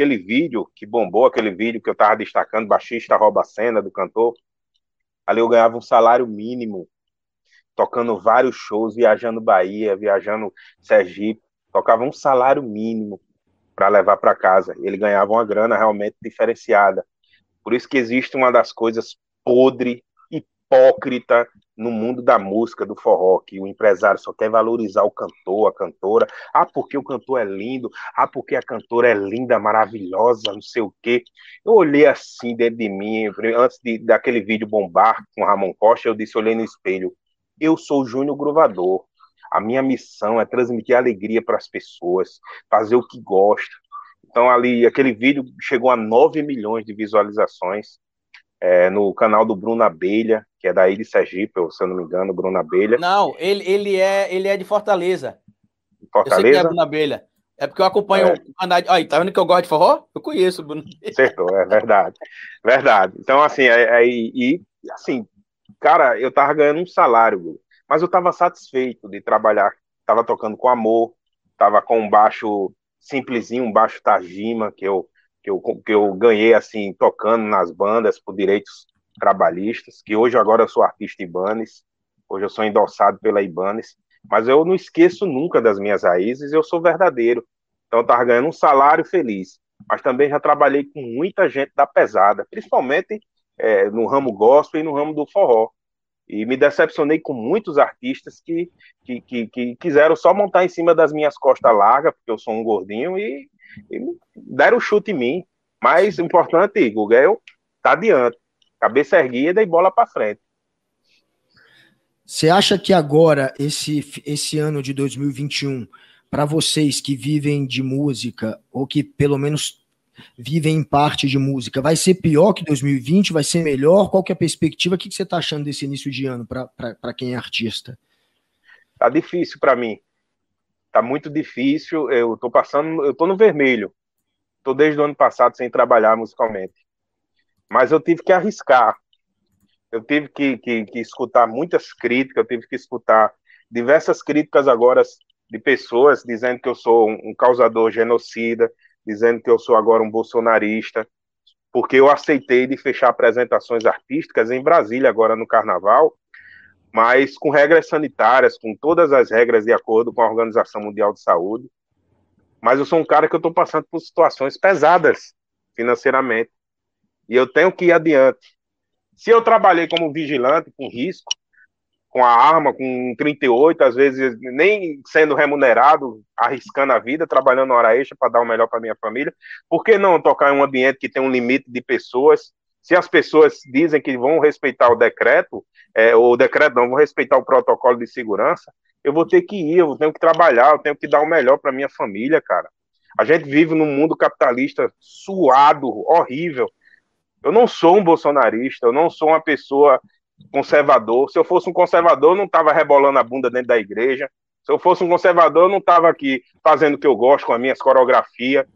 aquele vídeo que bombou, aquele vídeo que eu tava destacando, baixista rouba a cena do cantor, ali eu ganhava um salário mínimo, tocando vários shows, viajando Bahia, viajando Sergipe, tocava um salário mínimo para levar para casa. Ele ganhava uma grana realmente diferenciada. Por isso que existe uma das coisas podre, hipócrita no mundo da música, do forró, que o empresário só quer valorizar o cantor, a cantora. Ah, porque o cantor é lindo. Ah, porque a cantora é linda, maravilhosa, não sei o quê. Eu olhei assim dentro de mim, antes de, daquele vídeo bombar com Ramon Costa, eu disse, olhei no espelho, eu sou Júnior Gruvador. A minha missão é transmitir alegria para as pessoas, fazer o que gosta. Então, ali, aquele vídeo chegou a 9 milhões de visualizações é, no canal do Bruno Abelha, que é daí de Sergipe, se eu não me engano, Bruno Abelha. Não, ele, ele, é, ele é de Fortaleza. Fortaleza? Eu sei que é Bruno Abelha. É porque eu acompanho é. o. Olha, tá vendo que eu gosto de forró? Eu conheço, Bruno. Acertou, é verdade. Verdade. Então, assim, é, é, e, assim, cara, eu tava ganhando um salário, mas eu tava satisfeito de trabalhar. Tava tocando com amor, tava com um baixo simplesinho, um baixo Tajima, que eu, que eu, que eu ganhei, assim, tocando nas bandas por direitos trabalhistas, que hoje agora eu sou artista Ibanez, hoje eu sou endossado pela Ibanez, mas eu não esqueço nunca das minhas raízes, eu sou verdadeiro. Então eu tava ganhando um salário feliz, mas também já trabalhei com muita gente da pesada, principalmente é, no ramo gospel e no ramo do forró. E me decepcionei com muitos artistas que, que, que, que quiseram só montar em cima das minhas costas largas, porque eu sou um gordinho, e, e deram chute em mim. Mas o importante, Guga, é eu tá adiante. Cabeça erguida e bola para frente. Você acha que agora, esse, esse ano de 2021, para vocês que vivem de música, ou que pelo menos vivem em parte de música. Vai ser pior que 2020? Vai ser melhor? Qual que é a perspectiva? O que, que você está achando desse início de ano para quem é artista? Tá difícil para mim. Tá muito difícil. Eu tô passando, eu tô no vermelho. Tô desde o ano passado sem trabalhar musicalmente. Mas eu tive que arriscar. Eu tive que, que, que escutar muitas críticas, eu tive que escutar diversas críticas agora de pessoas dizendo que eu sou um causador genocida, dizendo que eu sou agora um bolsonarista, porque eu aceitei de fechar apresentações artísticas em Brasília agora no Carnaval, mas com regras sanitárias, com todas as regras de acordo com a Organização Mundial de Saúde. Mas eu sou um cara que eu estou passando por situações pesadas financeiramente e eu tenho que ir adiante. Se eu trabalhei como vigilante com risco, com a arma, com 38, às vezes nem sendo remunerado, arriscando a vida, trabalhando hora extra para dar o melhor para minha família. Por que não tocar em um ambiente que tem um limite de pessoas? Se as pessoas dizem que vão respeitar o decreto, é, o decreto não, vão respeitar o protocolo de segurança, eu vou ter que ir, eu tenho que trabalhar, eu tenho que dar o melhor para minha família, cara. A gente vive num mundo capitalista suado, horrível. Eu não sou um bolsonarista, eu não sou uma pessoa conservador. Se eu fosse um conservador, eu não estava rebolando a bunda dentro da igreja. Se eu fosse um conservador, eu não estava aqui fazendo o que eu gosto com as minhas coreografias.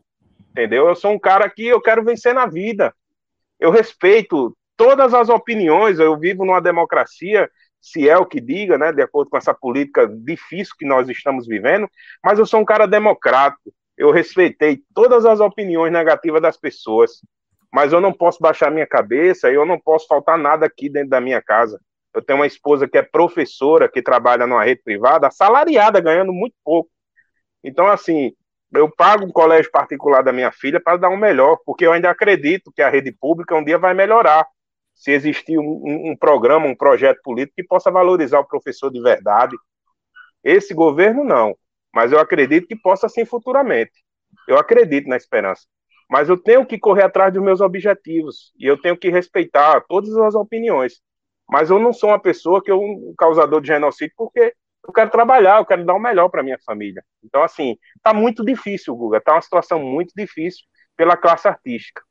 Entendeu? Eu sou um cara que eu quero vencer na vida. Eu respeito todas as opiniões. Eu vivo numa democracia, se é o que diga, né, de acordo com essa política difícil que nós estamos vivendo. Mas eu sou um cara democrático. Eu respeitei todas as opiniões negativas das pessoas mas eu não posso baixar minha cabeça e eu não posso faltar nada aqui dentro da minha casa. Eu tenho uma esposa que é professora, que trabalha numa rede privada, assalariada, ganhando muito pouco. Então, assim, eu pago um colégio particular da minha filha para dar um melhor, porque eu ainda acredito que a rede pública um dia vai melhorar. Se existir um, um, um programa, um projeto político que possa valorizar o professor de verdade. Esse governo não, mas eu acredito que possa sim futuramente. Eu acredito na esperança. Mas eu tenho que correr atrás dos meus objetivos e eu tenho que respeitar todas as opiniões. Mas eu não sou uma pessoa que eu um causador de genocídio porque eu quero trabalhar, eu quero dar o melhor para minha família. Então assim, tá muito difícil, Guga, tá uma situação muito difícil pela classe artística.